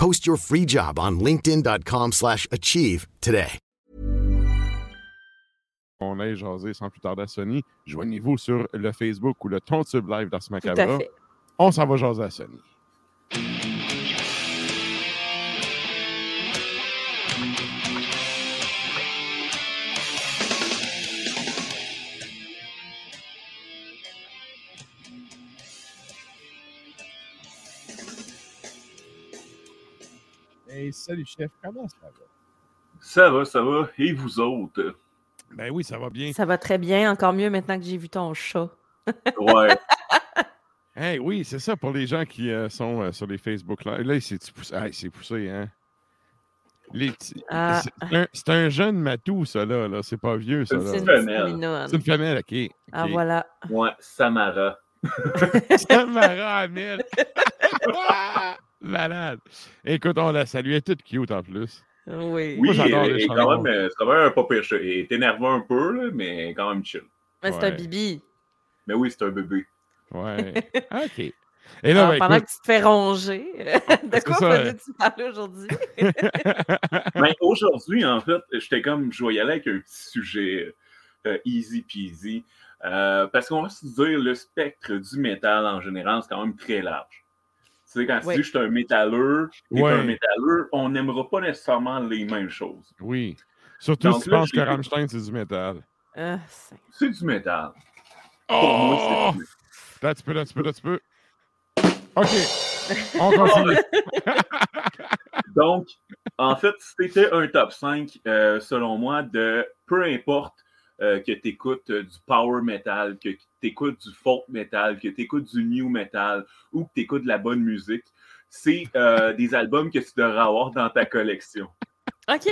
Post your free job on linkedin.com/achieve slash achieve today. On aille jaser sans plus tarder à Sony. Joignez-vous sur le Facebook ou le Tontube Live d'Ars Macabra. fait. On s'en va jaser à Sony. Salut chef, comment ça va? Ça va, ça va. Et vous autres? Ben oui, ça va bien. Ça va très bien, encore mieux maintenant que j'ai vu ton chat. Ouais. Hey, oui, c'est ça pour les gens qui euh, sont euh, sur les Facebook Live. Là, c'est poussé, hey, c'est poussé, hein? Petits- Ah. c'est- un, jeune matou, ça, là. là. C'est pas vieux, ça. C'est là. C'est une femelle. C'est une femelle, OK. Ah voilà. Ouais, Samara. Samara Hamel. Malade. Écoute, on la salue. Elle est toute cute en plus. Oui. Oui, j'adore les quand même, euh, c'est quand même un pas pire. Elle est énervant un peu, là, mais quand même chill. Mais c'est Ouais. un bibi. Mais oui, c'est un bébé. Ouais. OK. Et là, Alors, ben, pendant écoute, que tu te fais ronger, de quoi ça. vas-tu parler aujourd'hui? Mais aujourd'hui, en fait, j'étais comme, je vais y aller avec un petit sujet euh, easy peasy. Euh, parce qu'on va se dire, le spectre du métal en général, c'est quand même très large. Tu sais, quand Oui. tu dis je suis un métalleux et Ouais. un métalleux, on n'aimera pas nécessairement les mêmes choses. oui. Surtout Donc si tu penses que Rammstein, c'est du métal. Ah, c'est- C'est du métal. Pour moi, c'est Oh! du métal. Là, tu peux, là, tu peux, là, tu peux. OK. On continue. Donc, en fait, c'était un top 5, euh, selon moi, de peu importe euh, que tu écoutes du power metal, que tu écoutes du folk metal, que tu écoutes du new metal ou que tu écoutes de la bonne musique. C'est euh, des albums que tu devrais avoir dans ta collection. OK.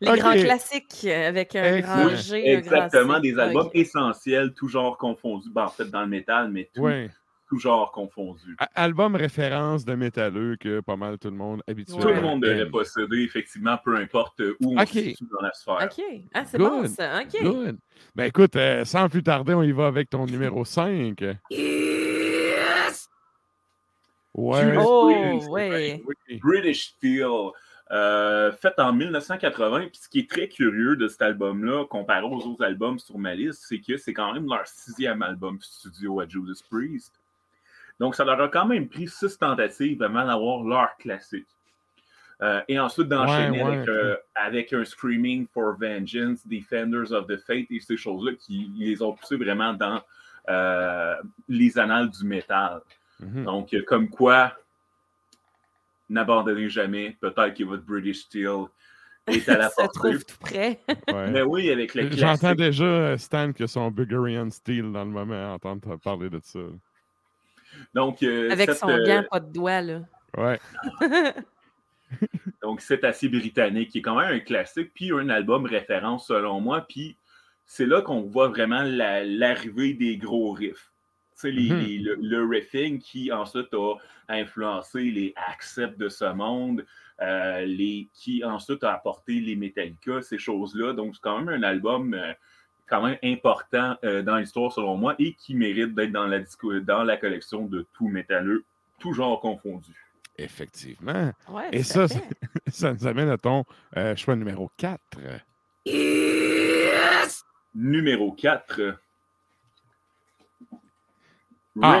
Les grands classiques avec un Excellent. grand G. un grand Exactement, des albums OK. essentiels, tout genre confondus. Ben, en fait, dans le métal, mais tout, Ouais. Tout genre confondu. Album référence de métalleux que pas mal tout le monde habituellement. Tout le monde devrait aime. posséder, effectivement, peu importe où on OK. se situe dans la sphère. OK. Ah, c'est bon, ça. OK. Good. Ben écoute, euh, sans plus tarder, on y va avec ton numéro 5. Ouais. Judas Oh, ouais. Oui. British Steel, euh, fait en 1980. Puis ce qui est très curieux de cet album-là, comparé aux autres albums sur ma liste, c'est que c'est quand même leur sixième album studio à Judas Priest. Donc, ça leur a quand même pris six tentatives avant d'avoir leur classique. Euh, et ensuite d'enchaîner Ouais, ouais, avec, euh, avec un Screaming for Vengeance, Defenders of the Faith et ces choses-là qui les ont poussés vraiment dans euh, les annales du métal. Mhm. Donc, comme quoi, n'abandonnez jamais. Peut-être que votre British Steel est à la Ça portée. trouve tout près. Mais oui, avec le J'entends déjà Stan que son Bulgarian Steel dans le moment à entendre parler de ça. Donc, euh, Avec cette, son euh, gant, pas de doigt, là. Ouais. Donc, c'est assez britannique, qui est quand même un classique, puis un album référence selon moi. Puis c'est là qu'on voit vraiment la- l'arrivée des gros riffs. Tu sais, les- Mhm. les- le, le riffing qui ensuite a influencé les Accept de ce monde, euh, les, qui ensuite a apporté les Metallica, ces choses-là. Donc, c'est quand même un album euh, quand même important euh, dans l'histoire selon moi et qui mérite d'être dans la, dans la collection de tout métalleux, tout genre confondu. Effectivement. Ouais, Et ça, ça nous amène à ton euh, choix numéro 4. Numéro 4. Ah,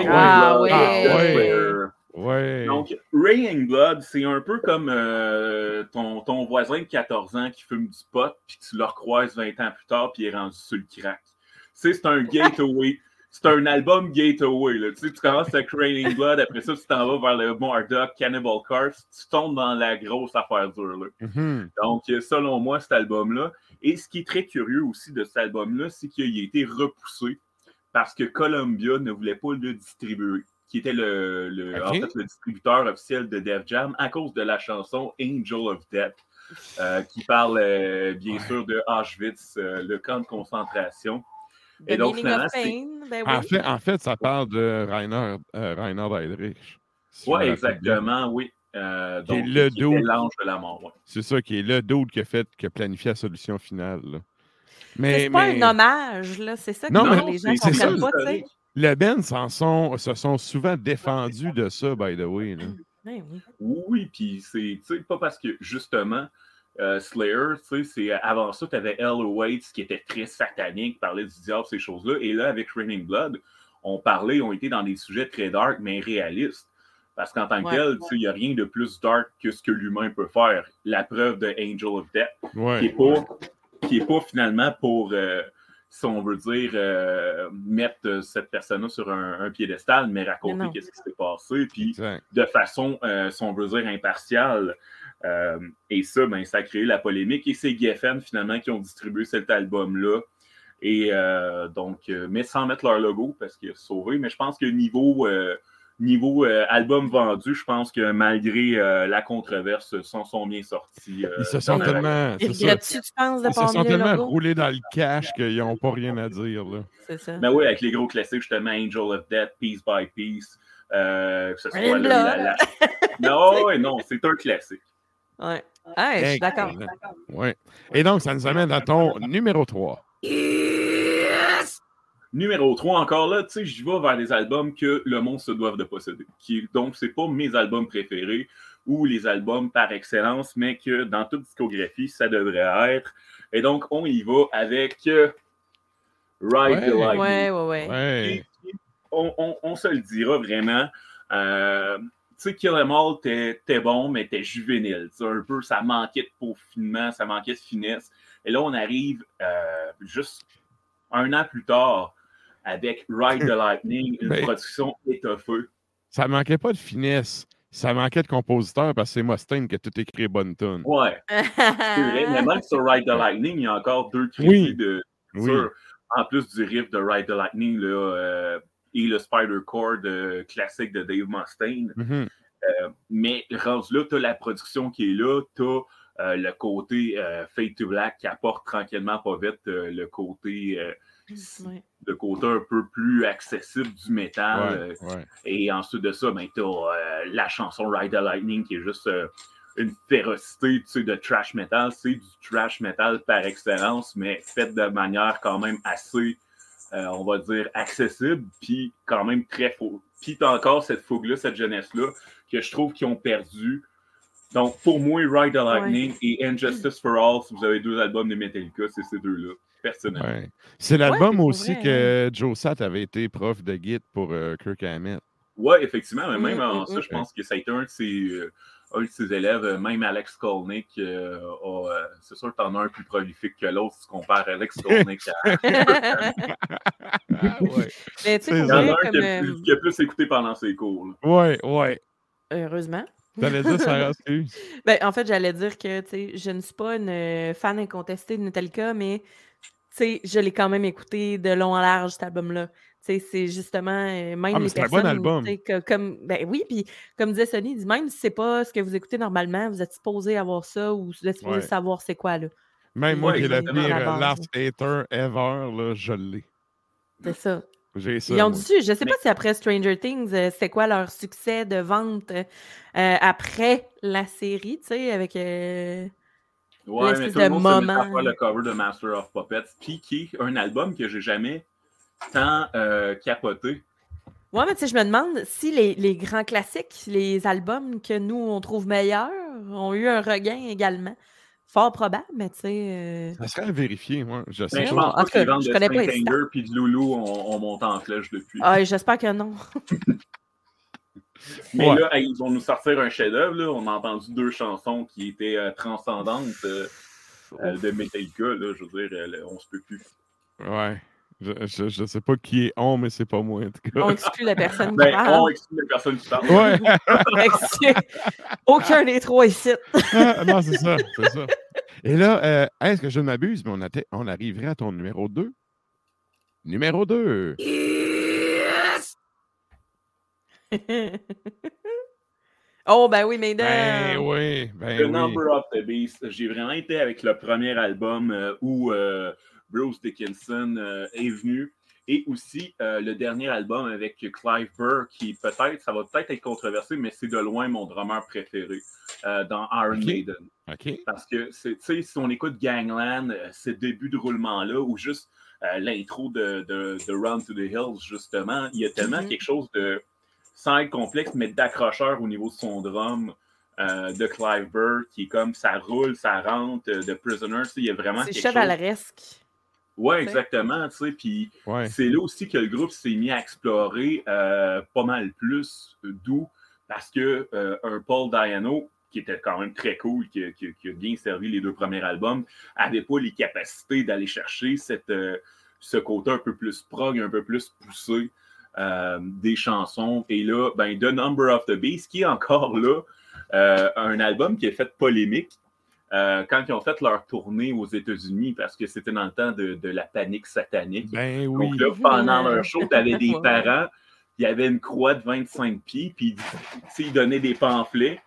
Ah, Ouais. Donc, Raining Blood, c'est un peu comme euh, ton, ton voisin de 14 ans qui fume du pot, puis tu le recroises 20 ans plus tard, puis il est rendu sur le crack. Tu sais, c'est un gateway. c'est un album gateway. Là. Tu, sais, tu commences avec Raining Blood, après ça, tu t'en vas vers le Marduk, Cannibal Corpse, tu tombes dans la grosse affaire dure. Là. Mhm. Donc, selon moi, cet album-là. Et ce qui est très curieux aussi de cet album-là, c'est qu'il a été repoussé parce que Columbia ne voulait pas le distribuer, qui était le, en fait, le distributeur officiel de Def Jam à cause de la chanson Angel of Death, euh, qui parle euh, bien Ouais. sûr de Auschwitz, euh, le camp de concentration. The Et donc, finalement, ben oui. En, fait, en fait, ça parle de Rainer, euh, Reinhard Heydrich. si me Oui, exactement, oui. Euh, donc, le qui était dude. l'ange de la mort. ouais. C'est ça qui est le dude qui a fait, qui a planifié la solution finale. là. Mais Mais, c'est pas un hommage, là. C'est ça que Non, les- gens ça, comprennent pas, tu sais. Le Ben s'en sont, se sont souvent défendus de ça, by the way. là. Ouais, oui. Oui, puis c'est, tu sais, pas parce que, justement, euh, Slayer, tu sais, c'est, avant ça, tu avais L. Waits qui était très satanique, parlait du diable, ces choses-là. Et là, avec Raining Blood, on parlait, on était dans des sujets très dark, mais réalistes. Parce qu'en tant que Ouais. tel, tu sais, il n'y a rien de plus dark que ce que l'humain peut faire. La preuve de Angel of Death, qui Ouais. n'est pas, qui est pas finalement pour, euh, si on veut dire, euh, mettre euh, cette personne-là sur un, un piédestal, mais raconter qu'est-ce qui s'est passé. Puis de façon, euh, si on veut dire, impartiale. Euh, et ça, ben, ça a créé la polémique. Et c'est Geffen, finalement, qui ont distribué cet album-là. Et euh, donc, euh, mais sans mettre leur logo, parce qu'il a sauvé. Mais je pense que niveau, euh, niveau euh, album vendu, je pense que malgré euh, la controverse, s'en sont bien sortis. euh, Ils se sont tellement, Ils se sont tellement roulés dans le cash qu'ils n'ont pas rien à dire. Là. C'est ça. Ben oui, avec les gros classiques, justement, Angel of Death, Piece by Piece. Euh, que ce soit Raining le- la- Blood. la- Non, ouais, non, c'est un classique. Ouais. Ouais, je suis d'accord. Ouais. Et donc, ça nous amène à ton numéro 3. Numéro 3, encore là, tu sais, je vais vers des albums que le monde se doit de posséder. Qui, donc, c'est pas mes albums préférés ou les albums par excellence, mais que dans toute discographie, ça devrait être. Et donc, on y va avec euh, Ride the Ouais. Lightning. Ouais, ouais, ouais. Ouais. Qui- on, on- on se le dira vraiment. Euh, tu sais, Kill Em All, t'es bon, mais t'es juvénile. Un peu, ça manquait de peaufinement, ça manquait de finesse. Et là, on arrive euh, juste un an plus tard avec Ride the Lightning, une Ben- production étoffée. Ça manquait pas de finesse. Ça manquait de compositeur parce que c'est Mustaine qui a tout écrit bonne tune. Ouais, c'est vrai. Mais même sur Ride the Lightning, il y a encore deux crédits Oui. de, Oui. sur- en plus du riff de Ride the Lightning là, euh, et le Spider Chord euh, classique de Dave Mustaine. Mhm. Euh, mais rendu là, tu as la production qui est là, tu as le côté euh, Fade to Black qui apporte tranquillement pas vite euh, le côté euh, Ouais. le côté un peu plus accessible du métal. Ouais, euh, ouais. et ensuite de ça, ben, tu as la chanson Ride the Lightning qui est juste euh, une férocité tu sais, de trash metal. C'est du trash metal par excellence, mais fait de manière quand même assez, euh, on va dire, accessible, puis quand même très faux. Puis tu as encore cette fougue-là, cette jeunesse-là, que je trouve qu'ils ont perdu. Donc, pour moi, Ride the Lightning et Injustice for All, si vous avez deux albums de Metallica, c'est ces deux-là, personnellement. Ouais. C'est l'album aussi vrai, que Joe Satt avait été prof de guide pour euh, Kirk Hammett. Ouais, effectivement, mais même Mm, en mm, ça, mm. je pense que ça a été un de ses, euh, un de ses élèves, euh, même Alex Kolnick. euh, euh, c'est sûr que t'en as un plus prolifique que l'autre si tu compares Alex Kolnick à. Ah, ouais. Mais tu sais, Il Il pour y en vrai, a un qui a, plus, qui a plus écouté pendant ses cours. là. ouais, ouais. heureusement. T'allais dire, Sarah. Ben, en fait, j'allais dire que tu je ne suis pas une fan incontestée de Metallica, mais tu sais, je l'ai quand même écouté de long en large, cet album-là. Tu sais, C'est justement euh, même Ah, les c'est un bon personnes. album. que- comme, ben oui, puis comme disait dit même si c'est pas ce que vous écoutez normalement, vous êtes supposé avoir ça ou vous êtes supposé Ouais. savoir c'est quoi là. Même moi qui est le pire euh, last hater ever, là, je l'ai. C'est ça. J'ai ça. Ils ont dit, je sais pas si après Stranger Things, euh, c'est quoi leur succès de vente euh, après la série, tu sais, avec. euh, Ouais, mais tout le se met à moment. faire le cover de Master of Puppets, puis qui est un album que j'ai jamais tant euh, capoté. Ouais, mais tu sais, je me demande si les, les grands classiques, les albums que nous, on trouve meilleurs, ont eu un regain également. Fort probable, mais tu sais. euh, Ça serait à vérifier, moi. Je sais je pense en pas que les ventes de connais pas les Saint-Anger puis de Loulou ont, ont monté en flèche depuis. Ah, j'espère que non. Mais Ouais. là, hey, ils vont nous sortir un chef-d'œuvre. là. On a entendu deux chansons qui étaient euh, transcendantes euh, euh, de Metallica. Là, je veux dire, euh, on se peut plus. Ouais. Je, je, je sais pas qui est on, mais c'est pas moi, en tout cas. On exclut la personne qui Ben, parle. on exclut la personne qui parle. Ouais. Aucun des trois ici. Ah, non, c'est ça, c'est ça. Et là, euh, est-ce que je ne m'abuse, mais on, on arriverait à ton numéro 2? Numéro 2. oh, ben oui, mais Ben oui, ben The oui. Number of the Beast. J'ai vraiment été avec le premier album euh, où euh, Bruce Dickinson euh, est venu. Et aussi euh, le dernier album avec Clive Burr, qui peut-être, ça va peut-être être controversé, mais c'est de loin mon drummer préféré euh, dans Iron. Maiden. OK. Parce que, c'est- tu sais, si on écoute Gangland, euh, ces débuts de roulement-là, ou juste euh, l'intro de, de, de Run to the Hills, justement, il y a tellement Mhm. quelque chose de, sans être complexe, mais d'accrocheur au niveau de son drum euh, de Clive Burr, qui est comme ça roule, ça rentre, euh, de Prisoner, tu sais, il y a vraiment C'est quelque chose. chevaleresque. Ouais, tu sais. exactement, tu sais, puis Ouais. c'est là aussi que le groupe s'est mis à explorer euh, pas mal plus, d'où parce que euh, un Paul Diano, qui était quand même très cool, qui, qui- qui a bien servi les deux premiers albums, avait pas les capacités d'aller chercher cette, euh, ce côté un peu plus prog, un peu plus poussé euh, des chansons. Et là, ben, The Number of the Beast, qui est encore là, euh, un album qui a fait polémique. euh, quand ils ont fait leur tournée aux États-Unis, parce que c'était dans le temps de, de la panique satanique. Ben oui. Donc là, pendant leur show, tu avais des parents, il y avait une croix de 25 pieds, puis tu sais, ils donnaient des pamphlets.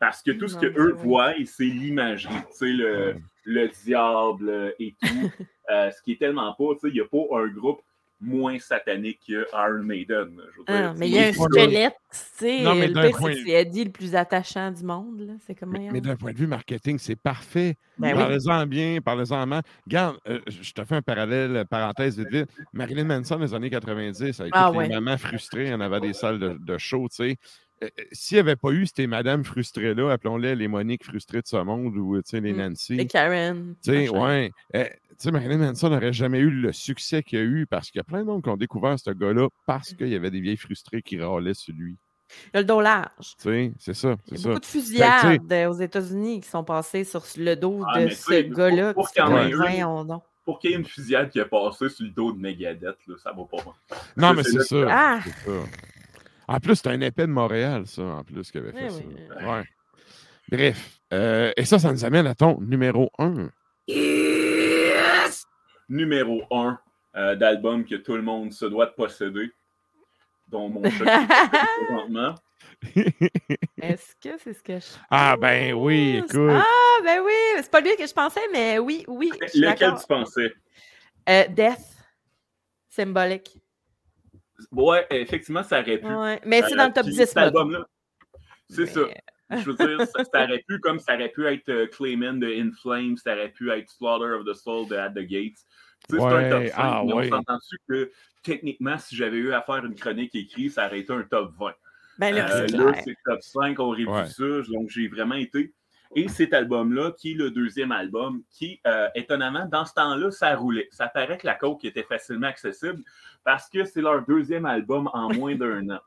Parce que tout ce que eux voient, c'est l'imagerie, tu sais, le, le diable et tout. Euh, ce qui est tellement pas, tu sais, il n'y a pas un groupe moins satanique que Iron Maiden. je veux dire, Ah, mais il y a un squelette, tu sais. Non, mais le pire, c'est point- que c'est Eddie le plus attachant du monde. là. C'est comme Mais, d'un point de vue marketing, c'est parfait. Ben oui. parlez-en bien, parlez-en mal. Regarde, euh, je te fais un parallèle, euh, parenthèse vite vite. Marilyn Manson, dans les années 90, avec Ah ouais. les mamans frustrées, on avait des salles de, de show, tu sais. Euh, euh, S'il n'y avait pas eu ces madames frustrées-là, appelons-les les Moniques frustrées de ce monde ou tu sais, les Mm. Nancy. Et Karen. Tu ouais. Euh, tu sais, Marilyn Manson n'aurait jamais eu le succès qu'il a eu parce qu'il y a plein de monde qui ont découvert ce gars-là parce qu'il y avait des vieilles frustrées qui râlaient sur lui. Il a le dos large. Tu sais, c'est ça, Il y a ça. beaucoup de fusillades euh, aux États-Unis qui sont passées sur le dos Ah, de ce gars-là. pour- qu'il y ait une- voyons donc. Pour qu'il y ait une fusillade qui a passé sur le dos de Megadeth, là, ça va pas. Non, mais c'est ça. Ah! En plus, c'est un épais de Montréal, ça, en plus, qui avait fait Eh ça. oui. Ouais. Bref. euh, et ça, ça nous amène à ton numéro 1. numéro un euh, d'album que tout le monde se doit de posséder, dont mon chat présentement. Est-ce que c'est ce que je. ah, ben oui, écoute. Ah, ben oui! C'est pas lui que je pensais, mais oui, oui. Lequel tu pensais? Euh, Death. Symbolique. Ouais, effectivement, ça aurait pu. Ouais. Mais c'est Euh, dans le top puis 10. Cet mettons. album-là, c'est Mais- ça. Je veux dire, ça, ça aurait pu, comme ça aurait pu être euh, Clayman de In Flames, ça aurait pu être Slaughter of the Soul de At the Gates. Tu sais, c'est un top 5, ah, mais ouais. on s'entend-tu que techniquement, si j'avais eu à faire une chronique écrite, ça aurait été un top 20. Ben là, Euh, c'est là, clair. c'est top 5, on aurait Ouais. vu ça, donc j'ai vraiment été. Et cet album-là, qui est le deuxième album, qui, euh, étonnamment, dans ce temps-là, ça roulait. Ça paraît que la coke était facilement accessible parce que c'est leur deuxième album en moins d'un an.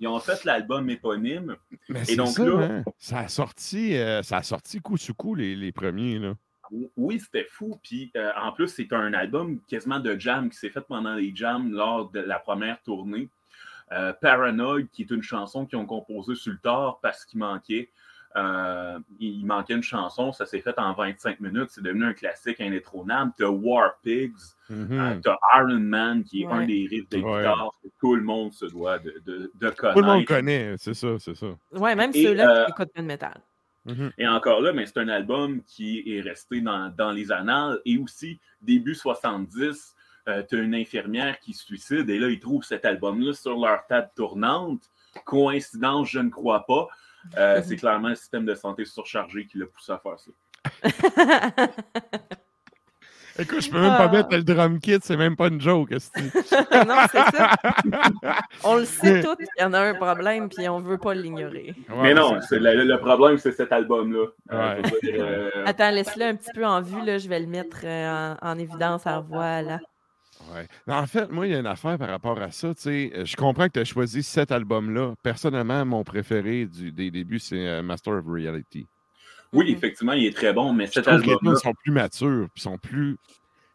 Ils ont fait l'album éponyme. Mais c'est donc ça, là- hein. ça a sorti, euh, ça a sorti coup sur coup les, les premiers, là. Oui, c'était fou. Puis euh, en plus, c'est un album quasiment de jam qui s'est fait pendant les jams lors de la première tournée. Euh, Paranoid, qui est une chanson qu'ils ont composée sur le tard parce qu'il manquait euh, il manquait une chanson, ça s'est fait en 25 minutes, c'est devenu un classique indétrônable. T'as War Pigs, euh, t'as Iron Man, qui est Ouais. un des riffs de Ouais. guitare que tout le monde se doit de, de, de Tout le monde connaître. connaît, c'est ça, c'est ça. Ouais, même Et, ceux-là euh, qui écoutent pas de métal. Mhm. Et encore là, mais c'est un album qui est resté dans, dans les annales. Et aussi, début 70, euh, tu as une infirmière qui se suicide et là, ils trouvent cet album-là sur leur table tournante. Coïncidence, je ne crois pas. Euh, Mhm. C'est clairement le système de santé surchargé qui l'a poussé à faire ça. Écoute, je peux même pas Ah. mettre le drum kit, c'est même pas une joke. non, c'est ça. On le sait tous qu'il y en a un problème, puis on veut pas l'ignorer. Ouais, mais non, le, le problème, c'est cet album-là. Euh, Ouais. euh, Attends, laisse-le un petit peu en vue, là. Je vais le mettre euh, en, en évidence. Alors, voilà. Ouais. En fait, moi, il y a une affaire par rapport à ça. tu sais. Euh, Je comprends que tu as choisi cet album-là. Personnellement, mon préféré du, des débuts, c'est euh, Master of Reality. oui, Mhm. effectivement, il est très bon, mais Je cet que les sont plus matures, puis sont plus.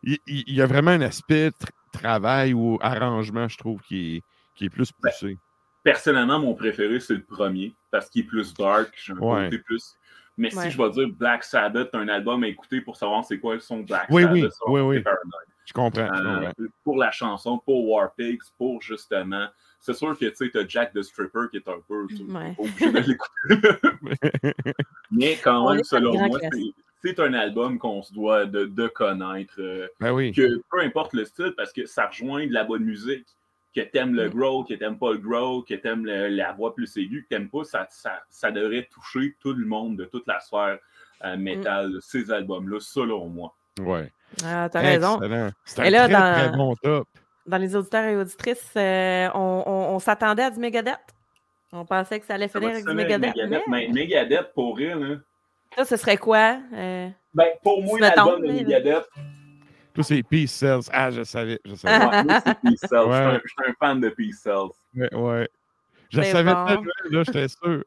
Il, il- il y a vraiment un aspect tr- travail ou arrangement, je trouve, qui est, qui est plus Ben, poussé. personnellement, mon préféré, c'est le premier, parce qu'il est plus dark, j'ai un Ouais. côté plus. Mais Ouais. si je vais dire Black Sabbath, un album à écouter pour savoir c'est quoi le son de Black Oui, Sabbath, oui, ça oui, oui. Paranoid. Je comprends. Euh, pour la chanson, pour War Pigs, pour justement. C'est sûr que tu sais, t'as Jack the Stripper qui est un peu. Ouais. obligé de l'écouter. Mais quand même, selon moi, c'est- un album qu'on se doit de, de connaître. euh, Ben oui. que peu importe le style, parce que ça rejoint de la bonne musique. Que t'aimes le Mm. growl, que t'aimes pas le growl, que t'aimes le- la voix plus aiguë, que t'aimes pas, ça, ça, ça devrait toucher tout le monde de toute la sphère euh, métal, ces albums-là, selon moi. Ouais. Ah, T'as raison. C'est Et un là, très, dans- très bon top. Dans les auditeurs et auditrices, euh, on, on- on s'attendait à du Megadeth. On pensait que ça allait finir avec du Megadeth. Megadeth. mais- Mais Megadeth, pour elle, là, Ça, ce serait quoi? Euh, ben, pour moi, l'album de. Megadeth, Tous ces Peace Cells. Ah, je savais. Je savais. Ouais, moi, c'est Peace Cells. Je suis un- Je suis un fan de Peace Cells. ouais, ouais. Je C'est savais bon. tellement, là, j'étais sûr.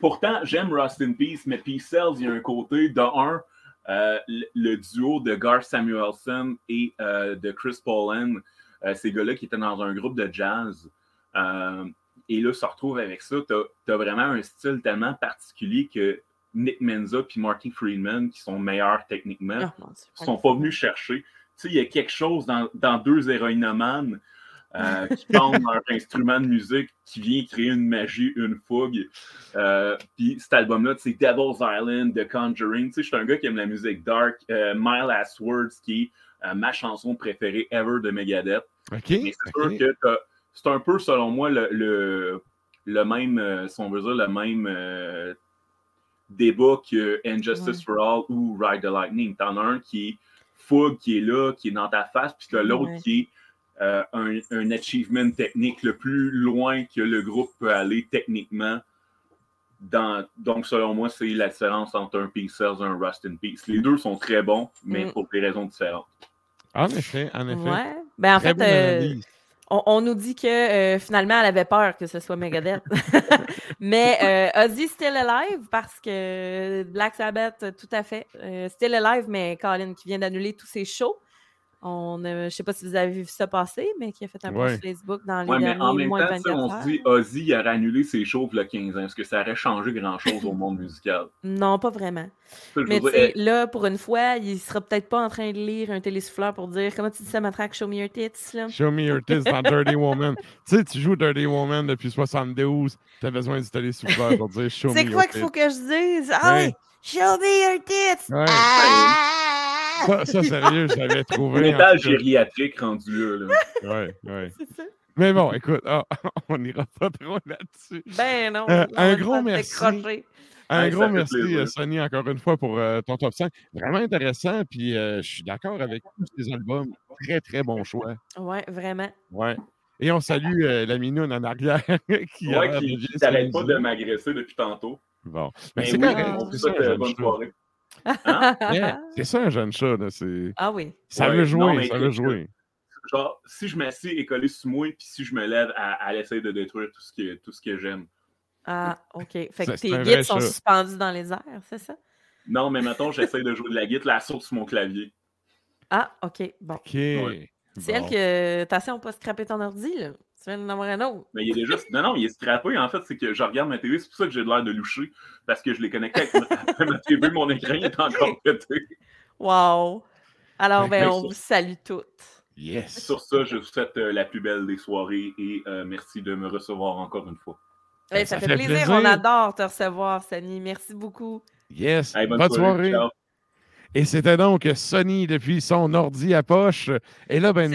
Pourtant, j'aime Rust in Peace, mais Peace Cells, il y a un côté, de un, euh, le, duo de Garth Samuelson et euh, de Chris Paulin, euh, ces gars-là qui étaient dans un groupe de jazz. et là, se retrouvent avec ça. Tu as, vraiment un style tellement particulier que Nick Menza et Marty Friedman, qui sont meilleurs techniquement, oh, Dieu. ne sont pas venus chercher. Tu sais, il y a quelque chose dans, dans deux héroïnomanes euh, qui pendent leur instrument de musique qui vient créer une magie, une fougue. Euh, Puis cet album-là, c'est Devil's Island, The Conjuring. Tu sais, je suis un gars qui aime la musique dark. Euh, My Last Words, qui est euh, ma chanson préférée ever de Megadeth. OK. Mais c'est sûr que t'as- c'est un peu, selon moi, le, le, le même, euh, si on veut dire, le même euh, débat que Injustice for All ou Ride the Lightning. T'en as un qui est fougue, qui est là, qui est dans ta face, puis t'as l'autre Ouais. qui est euh, un, un achievement technique le plus loin que le groupe peut aller techniquement. Dans, donc, selon moi, c'est la différence entre un Peace Cells et un Rust in Peace. Les deux sont très bons, mais Mm. pour des raisons différentes. En effet, en effet. Ouais. Ben, en Très fait, euh, on, on nous dit que euh, finalement, elle avait peur que ce soit Megadeth. mais euh, Ozzy Still Alive, parce que Black Sabbath, tout à fait. Euh, Still Alive, mais Colin qui vient d'annuler tous ses shows. On, euh, je ne sais pas si vous avez vu ça passer, mais qui a fait un Ouais. post Facebook dans les Ouais, mais en derniers même moins de temps, tu sais, 24 on se dit, Ozzy il aurait annulé ses shows a 15 ans. Est-ce que ça aurait changé grand-chose au monde musical? Non, pas vraiment. Ça, Mais dire, tu sais, eh, là, pour une fois, il sera peut-être pas en train de lire un télésouffleur pour dire comment tu dis ça, Matraque, show me your tits, là? Show me your tits dans Dirty Woman. tu sais, tu joues Dirty Woman depuis 72. T'as besoin du télésouffleur pour dire Show me C'est your quoi tits. qu'il faut que je dise? Ah Ouais. Show me your tits! Ouais. Ah! Ça, ça, sérieux, je l'avais trouvé. tout cas. gériatrique rendu là. C'est ça. Mais bon, écoute, ah, on n'ira pas trop là-dessus. Ben non. Euh, un gros merci. décrocher. Un Ouais, gros merci, plaisir. euh, Sonny, encore une fois, pour euh, ton top 5. Vraiment intéressant, puis euh, je suis d'accord avec tous tes albums. Très, très bon choix. Ouais, vraiment. Ouais. Et on salue euh, la minoune en arrière qui a Ouais, l'air qui pas de m'agresser depuis tantôt. Bon. Ben, Mais c'est oui, correct. on vous souhaite un bonne soirée. Hein? Yeah, C'est ça, un jeune chat. là, c'est- Ah oui. Ça Ouais, veut jouer, non, ça veut jouer. Genre, si je m'assieds et collé sur moi, puis si je me lève, elle, elle essaie de détruire tout ce que, tout ce que j'aime. Ah, OK. Fait que Ça, tes guides sont chat. suspendus dans les airs, c'est ça? Non, mais mettons, j'essaie de jouer de la guitare, la saute sur mon clavier. Ah, OK. Bon. OK. Ouais. C'est Bon. elle que. Attention, pas scraper ton ordi, là? Tu viens d'en avoir un autre. Mais il est déjà. Non, non, il est scrappé. En fait, c'est que je regarde ma télé, c'est pour ça que j'ai l'air de loucher. Parce que je l'ai connecté avec ma, ma télé, mon écran est encore pété. Wow! Alors, Fait ben, que on vous salue toutes. Yes. Sur ça, je vous souhaite euh, la plus belle des soirées et euh, merci de me recevoir encore une fois. Hey, ça ça, fait fait plaisir. plaisir. On adore te recevoir, Sani. Merci beaucoup. Yes. Hey, bonne, soirée. Ciao. Et c'était donc Sony depuis son ordi à poche. Et là, ben,